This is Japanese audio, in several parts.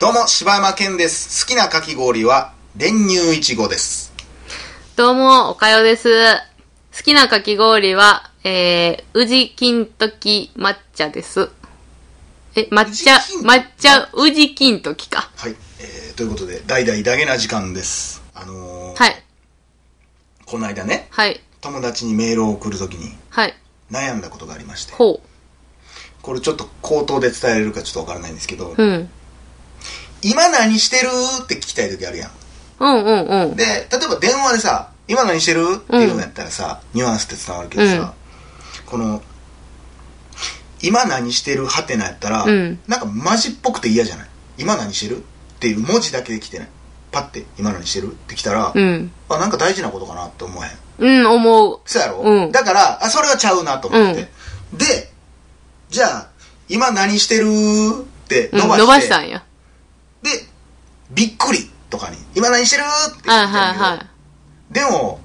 どうも、柴山健です。好きなかき氷は、練乳いちごです。どうも、おかよです。好きなかき氷は、えー、宇治金時抹茶です。え、抹茶抹茶、宇治金時か。はい。えー、ということで、大々だけな時間です。あのー、はい、この間ね、はい、友達にメールを送るときにはい。悩んだことがありまして、ほこれちょっと口頭で伝えれるかちょっとわからないんですけど、う。うん。今何してるって聞きたいときあるやん。うんうんうん。で、例えば電話でさ、今何してるっていうのやったらさ、ニュアンスって伝わるけどさ、この、今何してるはてなやったら、うんなんかマジっぽくて嫌じゃない？今何してるっていう文字だけで来てない。パッて、今何してるって来たら、うん。あ、なんか大事なことかなって思えへん？うん、思う。そうやろ、うんだから、あ、それはちゃうなと思って。で、じゃあ、今何してるってうん、伸ばして、伸ばしたんや。で、びっくりとかに、今何してるってはい言ってはいはい。でも、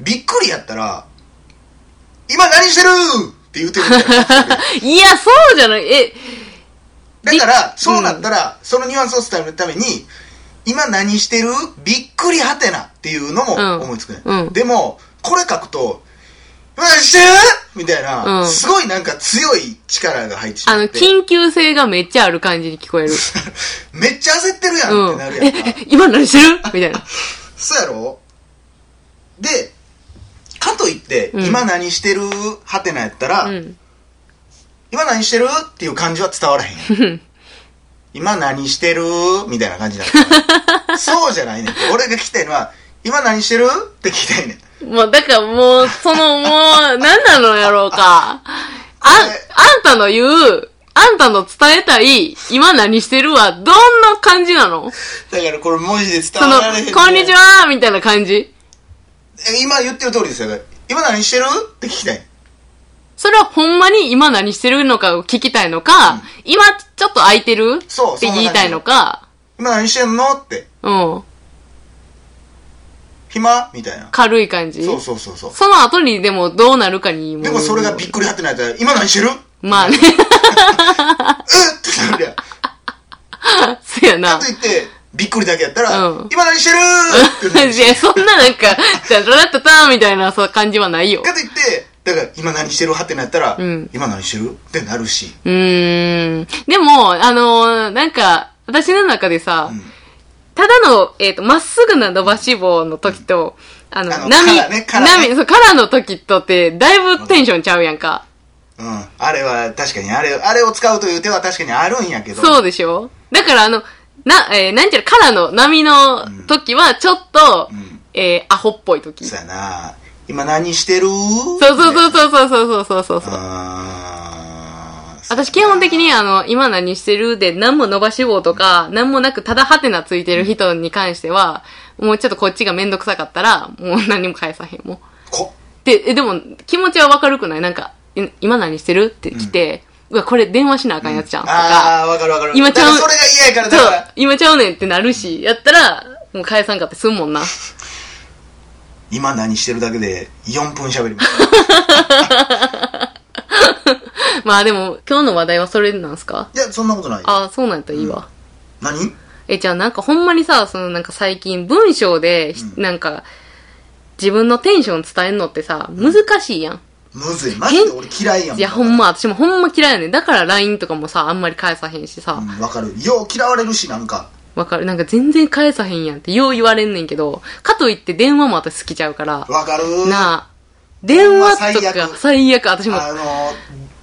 びっくりやったら、今何してるって言うてるみたい いや、そうじゃない。え、だから、そうなったら、そのニュアンスを伝えるために、今何してるびっくりはてなっていうのもうん。思いつくね、うん。でも、これ書くと、今何してるみたいな、うんすごいなんか強い力が入ってしまあの、って。緊急性がめっちゃある感じに聞こえる。めっちゃ焦ってるやんうん。ってなるやんか。え、え今何してる？みたいな。そうやろ？で、かといって、うん今何してる？はてなやったら、うん。今何してる？っていう感じは伝わらへん。今何してる？みたいな感じになるから。そうじゃないねん。俺が聞きたいのは、今何してる？って聞きたいねん。もう、だからもう、そのもう、何なのやろうか。あ、あんたの言う、あんたの伝えたい、今何してるは、どんな感じなの？だからこれ文字で伝わられへんね、こんにちはみたいな感じえ今言ってる通りですよ。今何してる？って聞きたい。それはほんまに今何してるのかを聞きたいのか、今ちょっと空いてる？そうって言いたいのか、今何してんの？って。うん。暇？みたいな。軽い感じ？そうそうそうそう。その後にでもどうなるかにも。でもそれがびっくりはってなったら、今何してる？まあね。うっってなるやん。そやなかと。いって、びっくりだけやったら、うん今何してる？っていや、そんななんか、じゃあ、ラッタターンみたいなそう感じはないよ。かといって、だから今何してるはってなったら、うん今何してる？ってなるし。うーん。でも、あのーなんか、私の中でさ、んただの、えっ、と、まっすぐな伸ばし棒の時と、あの、あの波、ねね波、そう、カラーの時とって、だいぶテンションちゃうやんか。うん。あれは確かに、あれ、あれを使うという手は確かにあるんやけど。そうでしょ？だから、あの、な、えーなんちゃら、カラーの波の時は、ちょっと、んえーアホっぽい時。そうやな。今何してる？そうそうそうそうそうそうそうそうそう。私基本的にあの、今何してるで何も伸ばし棒とか、何もなくただハテナついてる人に関しては、もうちょっとこっちがめんどくさかったら、もう何も返さへんもん。こ、で、え、でも気持ちはわかるくない？なんか、い今何してるって来て、うわ、これ電話しなあかんやつじゃん。とか、あー、わかるわかる。今ちゃうだからそれが嫌やから、だそうから、、今ちゃうねんってなるし、やったら、もう返さんかってすんもんな。今何してるだけで4分喋りました。まあでも、今日の話題はそれなんすか？いや、そんなことないよ。ああ、そうなんやったらいいわ。何？え、じゃあなんかほんまにさ、そのなんか最近文章で、なんか、自分のテンション伝えんのってさ、難しいやん。むずい。マジで俺嫌いやん。いや、ほんま、私もほんま嫌いやねん。だから LINE とかもさ、あんまり返さへんしさ、うん、わかる。よう嫌われるし、なんか。わかる。なんか全然返さへんやんってよう言われんねんけど、かといって電話も私好きちゃうから、わかるなあ、電話と電話最か悪最悪、私も、あの、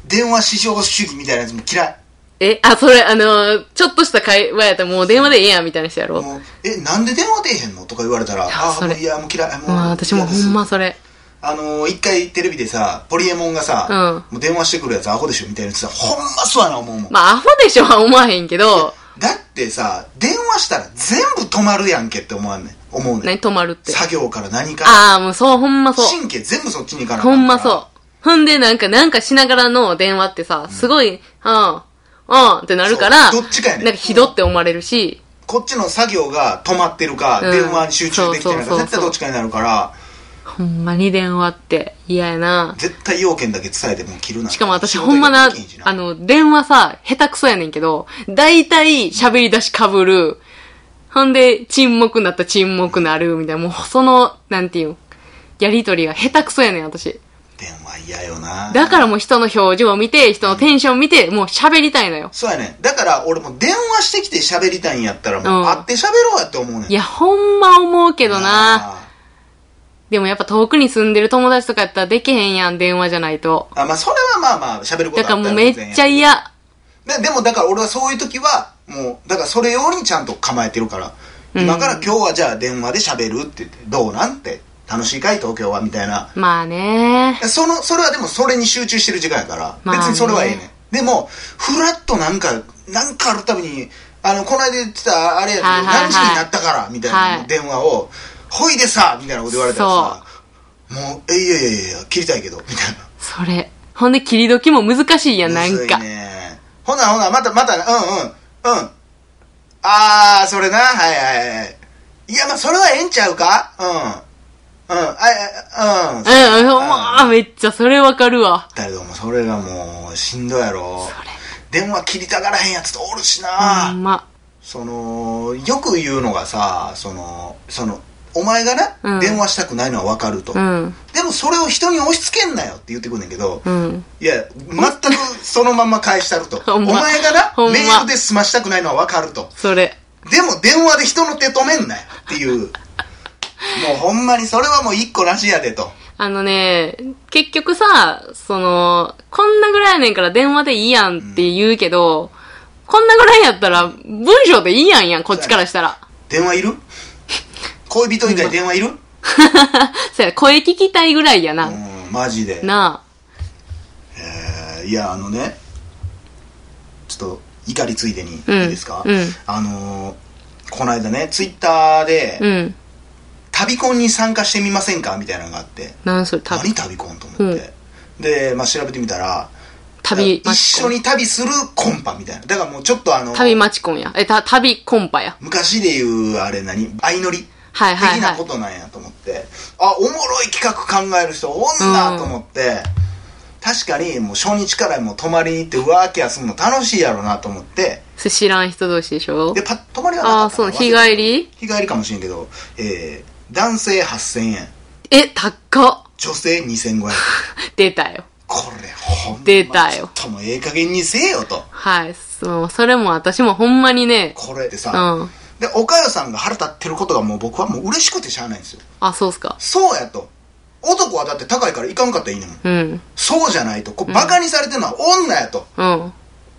電話至上主義みたいなやつも嫌い。え、あ、それ、あのちょっとした会話やったらもう電話でええやんみたいな人やろ。もう、え、なんで電話出えへんのとか言われたら、あそれもういや、もう嫌い。もうまあ私もほんまそれ。あのー、一回テレビでさ、ポリエモンがさ、うんもう電話してくるやつアホでしょみたいなやつさ、ほんまそうやな思うもん。まあアホでしょは思わへんけど、だってさ、電話したら全部止まるやんけって思わんねん。思うねん。何止まるって。作業から何から。ああ、もうそう、ほんまそう。神経全部そっちに行かなほんまそう。ほんで、なんか、なんかしながらの電話ってさ、すごい、うん、うんってなるから、そうどっちかやねんなんかひどって思われるし、こっちの作業が止まってるか、うん電話に集中できてないか、そうそうそうそう絶対どっちかになるから、ほんまに電話って嫌やな。絶対要件だけ伝えてもう切るな。しかも私ほんまな、あの、電話さ、下手くそやねんけど、大体喋り出し被る。ほんで、沈黙になったら沈黙なる、みたいな。もう、その、なんていうん、やりとりが下手くそやねん、私。電話嫌よな。だからもう人の表情を見て、人のテンション見て、もう喋りたいのよ。そうやねん。だから俺も電話してきて喋りたいんやったら、もううん会って喋ろうやって思うねん。いや、ほんま思うけどな。あでもやっぱ遠くに住んでる友達とかやったらできへんやん、電話じゃないと。ー。あ、まあそれはまあまあ喋ることだからもうめっちゃ嫌。ででもだから俺はそういう時は、もう、だからそれ用にちゃんと構えてるから、今から今日はじゃあ電話で喋るって言って、どうなんて、楽しいかい？東京は？みたいな。まあね。その、それはでもそれに集中してる時間やから、まあね別にそれはええねん。でも、ふらっとなんか、なんかあるたびに、あの、この間言ってた、あれやけど、はいはいはい何時になったから、みたいはない電話を、ほいでさ、みたいなこと言われたらさ、もう、えいやいやいや切りたいけど、みたいな。それ。ほんで切り時も難しいやん、なんか。ね。ほなほな、また、また、うんうん、うん。あー、それな、はいはいはい。いや、まあ、それはええんちゃうか？うん。うん、あ、あうん。うん、ま、めっちゃそれわかるわ。だけども、それがもう、しんどいやろ。電話切りたがらへんやつとおるしな。ほんま。その、よく言うのがさ、その、その、お前がな、うん電話したくないのはわかると。うん。でもそれを人に押し付けんなよって言ってくんねんけど、うん。いや、全くそのまんま返したると。まお前がな、まメールで済ましたくないのはわかると。それ。でも電話で人の手止めんなよっていう。もうほんまにそれはもう一個なしやでと。あのね、結局さ、その、こんなぐらいやねんから電話でいいやんって言うけど、こんなぐらいやったら文章でいいやんやん、こっちからしたら。電話いる？恋人以外電話いる？そや、声聞きたいぐらいやな。うん、マジで。なえーいや、あのね、ちょっと怒りついでにいいうんですか、うんあのーこの間ね、ツイッターで、あ。うん。旅コンに参加してみませんか？みたいなのがあって。なんそれ、旅？何、旅コンと思って。で、まあ、調べてみたら、旅一緒に旅するコンパみたいな。だからもうちょっとあの、旅マチコンや。え、た、旅コンパや。昔で言う、あれ何？相乗り？はいはいは。的ないことなんやと思って、あ、おもろい企画考える人おんなと思って、確かにもう初日からもう泊まりに行ってワーキャーするの楽しいやろなと思って、知らん人同士でしょ？で、パッ泊まりはなかああ、ったな？そう、日帰り？日帰りかもしれんけど、えー、男性8000円、え、高っ。女性2500円。出たよ。これほんま出たよともうええ加減にせえよと。はい。そう、それも私もほんまにね、これでさ、うん。で、おかよさんが腹立ってることがもう僕はもう嬉しくてしゃあないんですよ。あ、そうっすか。そうやと。男はだって高いから行かんかったらいいねんもん。うん。そうじゃないと。こうバカにされてるのは女やと。うん。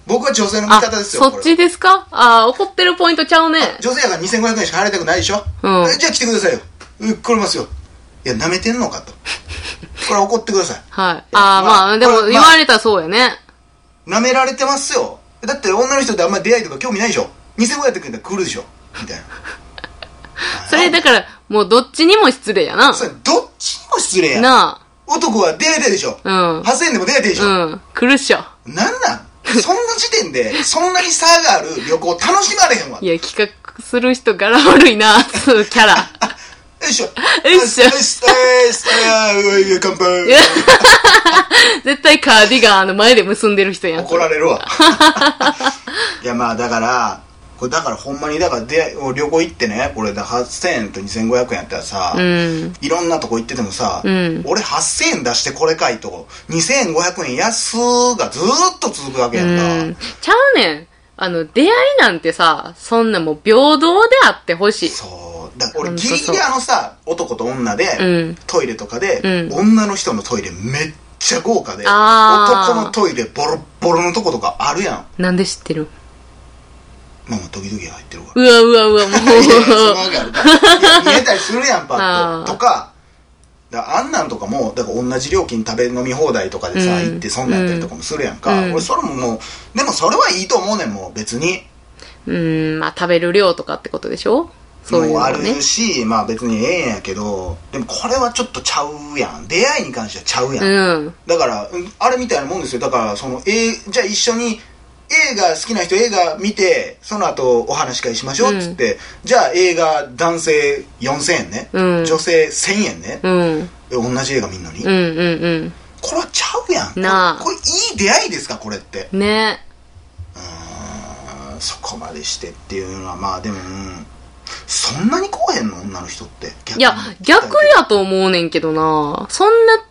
僕は女性の味あ、方ですよ。そっちですか？あ、怒ってるポイントちゃうね。女性やから2500円しか払いたくないでしょ、うんえじゃあ来てくださいよ。え来れますよ。いや、舐めてんのかと。これ怒ってください。はい。あー、まあまあ、でも言われたらそうやね。舐められてますよ。だって女の人ってあんまり出会いとか興味ないでしょ ?2500 円ってくれたら来るでしょみたいな。それだから、もうどっちにも失礼やな。それどっちにも失礼やん。な男は出会いたいでしょうん8000円でも出会いたいでしあ。ょ、うん。来るっしょ。なんなん？そんな時点で、そんなに差がある旅行楽しまれへんわ。いや、企画する人柄悪いな、そうキャラ。よいしょ。よいしょよし、えーすあーうわ乾杯。絶対カーディガンあの前で結んでる人やん。怒られるわ。いや、まあ、だから、これだからほんまに、だからで旅行行ってね、これだ8000円と2500円やったらさ、うん。いろんなとこ行っててもさ、うん俺8000円出してこれかいと、2500円安がずーっと続くわけうやんか。ん。ちゃうねん。あの、出会いなんてさ、そんなもう平等であってほしい。そう。だから俺ギリギリあのさ、男と女で、うんトイレとかで、うん女の人のトイレめっちゃ豪華で、男のトイレボロッボロのとことかあるやん。なんで知ってる？まあまあ時々入ってるわ。うわうわうわ、もう。いや見えたりするやんパッととかだあんなんとかもだから同じ料金食べ飲み放題とかでさ、うん。行ってそんなったりとかもするやんか、うん。俺それももうでもそれはいいと思うねんもう別に。うん、まあ食べる量とかってことでしょ？そういうもうある。しまあ別にええんやけどでもこれはちょっとちゃうやん。出会いに関してはちゃうやん、うん。だからうんあれみたいなもんですよ。だからそのえーじゃあ一緒に映画好きな人映画見てその後お話し会しましょうっつって、じゃあ映画男性4000円ね、うん。女性1000円ね、うん。え同じ映画見んのに、うんうんこれはちゃうやん。なあ。これいい出会いですかこれって。うん。ね。うんそこまでしてっていうのはまあでも、うん。そんなにこうへんの女の人って。逆いや、逆やと思うねんけどな。そんな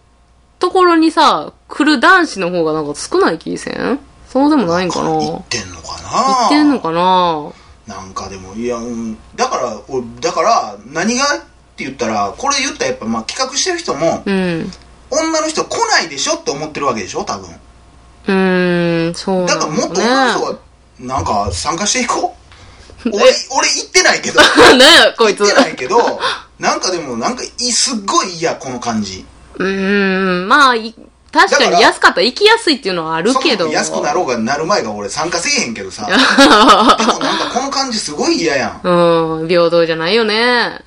ところにさ、来る男子の方がなんか少ない気せん？そうでもないんかな。ってんのかなってんのかななんかでもいや、うん、だから俺だから何がって言ったらこれ言ったらやっぱまあ企画してる人も、うん。女の人来ないでしょって思ってるわけでしょ多分うーん、そうなだからもっと女の人ね。がなんか参加していこう 俺俺行ってないけど 何や、こいつ。行ってないけどなんかでもなんかいすっごい嫌この感じうーん、まあ、い確かに安かったら行きやすいっていうのはあるけど。安くなろうがなる前が俺参加せえへんけどさ でもなんかこの感じすごい嫌やんうん、平等じゃないよね。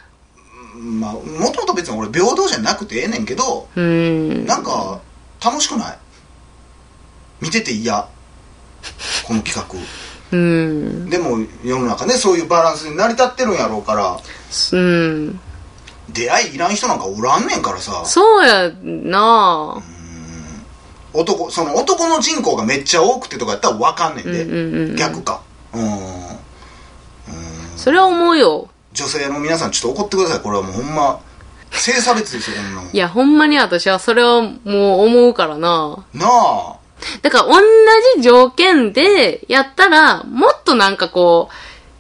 まあもともと別に俺平等じゃなくてええねんけどうん。なんか楽しくない？見てて嫌この企画うん。でも世の中ねそういうバランスに成り立ってるんやろうからうん。出会いいらん人なんかおらんねんからさそうやな男その男の人口がめっちゃ多くてとかやったら分かんねんで、うんうんうん逆か。うん。それは思うよ。女性の皆さんちょっと怒ってください。これはもうほんま性差別ですよこんなもん いや、ほんまに私はそれをもう思うからな。なあ。だから同じ条件でやったら、もっとなんかこ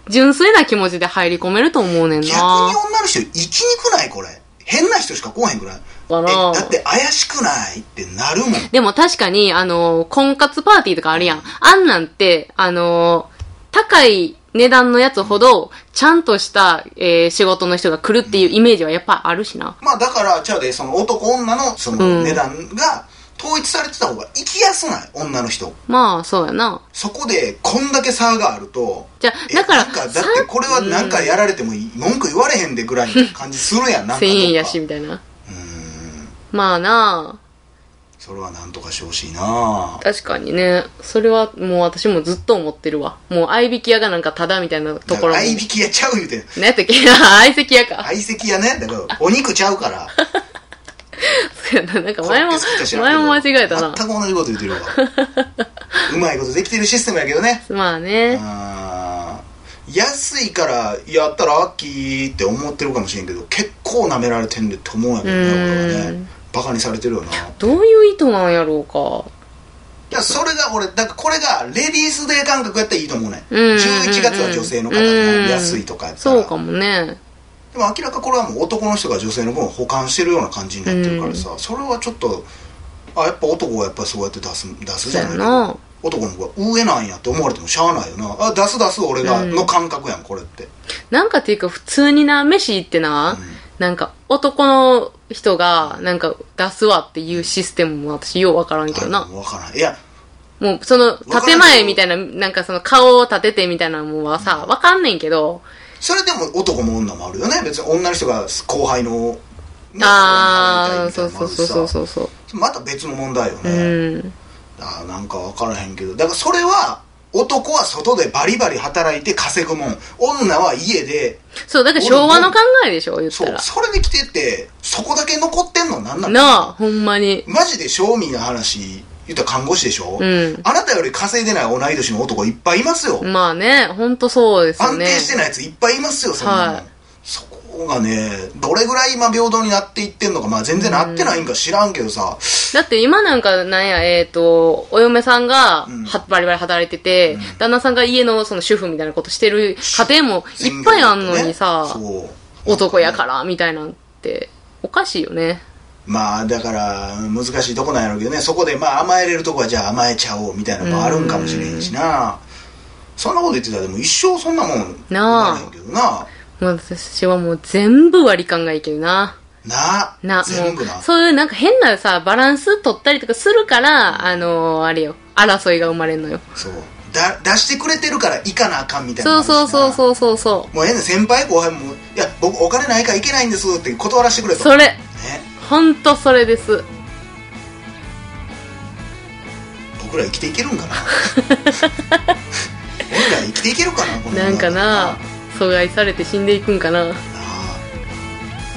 う、純粋な気持ちで入り込めると思うねんな。逆に女の人生きにくない？これ。変な人しか来おへんくない？かなえだって怪しくないってなるもんでも確かに、あの、婚活パーティーとかあるやん。あんなんて、あの、高い値段のやつほど、ちゃんとした、えー仕事の人が来るっていうイメージはやっぱあるしな。まあだからちゃうでその男女のそうんの値段が統一されてた方が生きやすない女の人まあ、そうやな。そこでこんだけ差があるとじゃあえだからかだってこれはなんかやられてもいい文句言われへんでぐらいの感じするやんなんか1000どっか円やし、みたいな。うんまあなそれはなんとかしてほしいな確かにね。それはもう私もずっと思ってるわ。もう相引き屋がなんかタダみたいなところも。相引きやちゃう言うてん何やったっけ？相席屋か。相席やねだからお肉ちゃうからそうやな。なんか前も前も間違えたな。全く同じこと言ってるわ うまいことできてるシステムやけどねまあね。あー安いからやったらラッキーって思ってるかもしれんけど結構舐められてんでって思うんやけどねう俺はんねバカにされてるよな。いどういう意図なんやろうか。やそれが俺だからこれがレディースデー感覚やったらいいと思うねうんうんうん11月は女性の方うんが安いとかやったら。そうかもね。でも明らかこれはもう男の人が女性の分を補完してるような感じになってるからさ、それはちょっとあやっぱ男はやっぱそうやって出す出すじゃない。そうやな。男の方が上なんやって思われてもしゃあないよな。あ出す出す俺が、うん。の感覚やんこれって。なんかっていうか普通にな、飯行ってな、なんか男の人がなんか出すわっていうシステムも私ようわからんけどな。分からん。いや。もうその建前みたいな、なんかその顔を立ててみたいなのはさ、わかんねんけど、それでも男も女もあるよね。別に女の人が後輩の、ねああ、そうそいうそうそうそう。また別の問題ようね、ん。あーなんか分からへんけど。だからそれは男は外でバリバリ働いて稼ぐもん。女は家で。そう、だから昭和の考えでしょ、言ったら。そうそれで来ててそこだけ残ってんの？なんなんなあ、ほんまに。マジで正味な話言ったら看護師でしょ、うん。あなたより稼いでない同い年の男いっぱいいますよ、まあね、ほんとそうですよね。安定してないやついっぱいいますよそんなの、はいそこがねどれぐらい今平等になっていってんのかまあ全然なってないんか知らんけどさ、だって今なんかなんや、えっ、と、お嫁さんがうん。はバリバリ働いてて、旦那さんが家のその主婦みたいなことしてる家庭もいっぱいあんのにさ、そう男やからみたいなんて、おかしいよね。まあだから難しいとこなんやろうけどね。そこでまあ甘えれるとこはじゃあ甘えちゃおうみたいなのもあるんかもしれんしな。そんなこと言ってたらでも一生そんなもんなあ。なけどなもう私はもう全部割り勘がいいけどな。なな、全部な？もう、そういうなんか変なさ、バランス取ったりとかするから、あのーあれよ、争いが生まれるのよ。そう。だ出してくれてるから行かなあかんみたいなそうそうそううそうそう。そもうええねん先輩後輩も「いや僕お金ないから行けないんです」って断らせてくれう。と。それ、ね。ほんとそれです。僕ら生きていけるんかな？俺ら生きていけるかなこのなんかな阻害されて死んでいくんかな。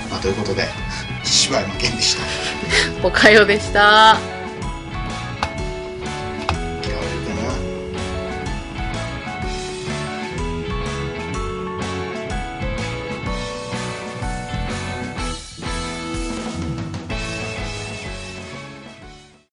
まあということで 柴山健でした。おかよでした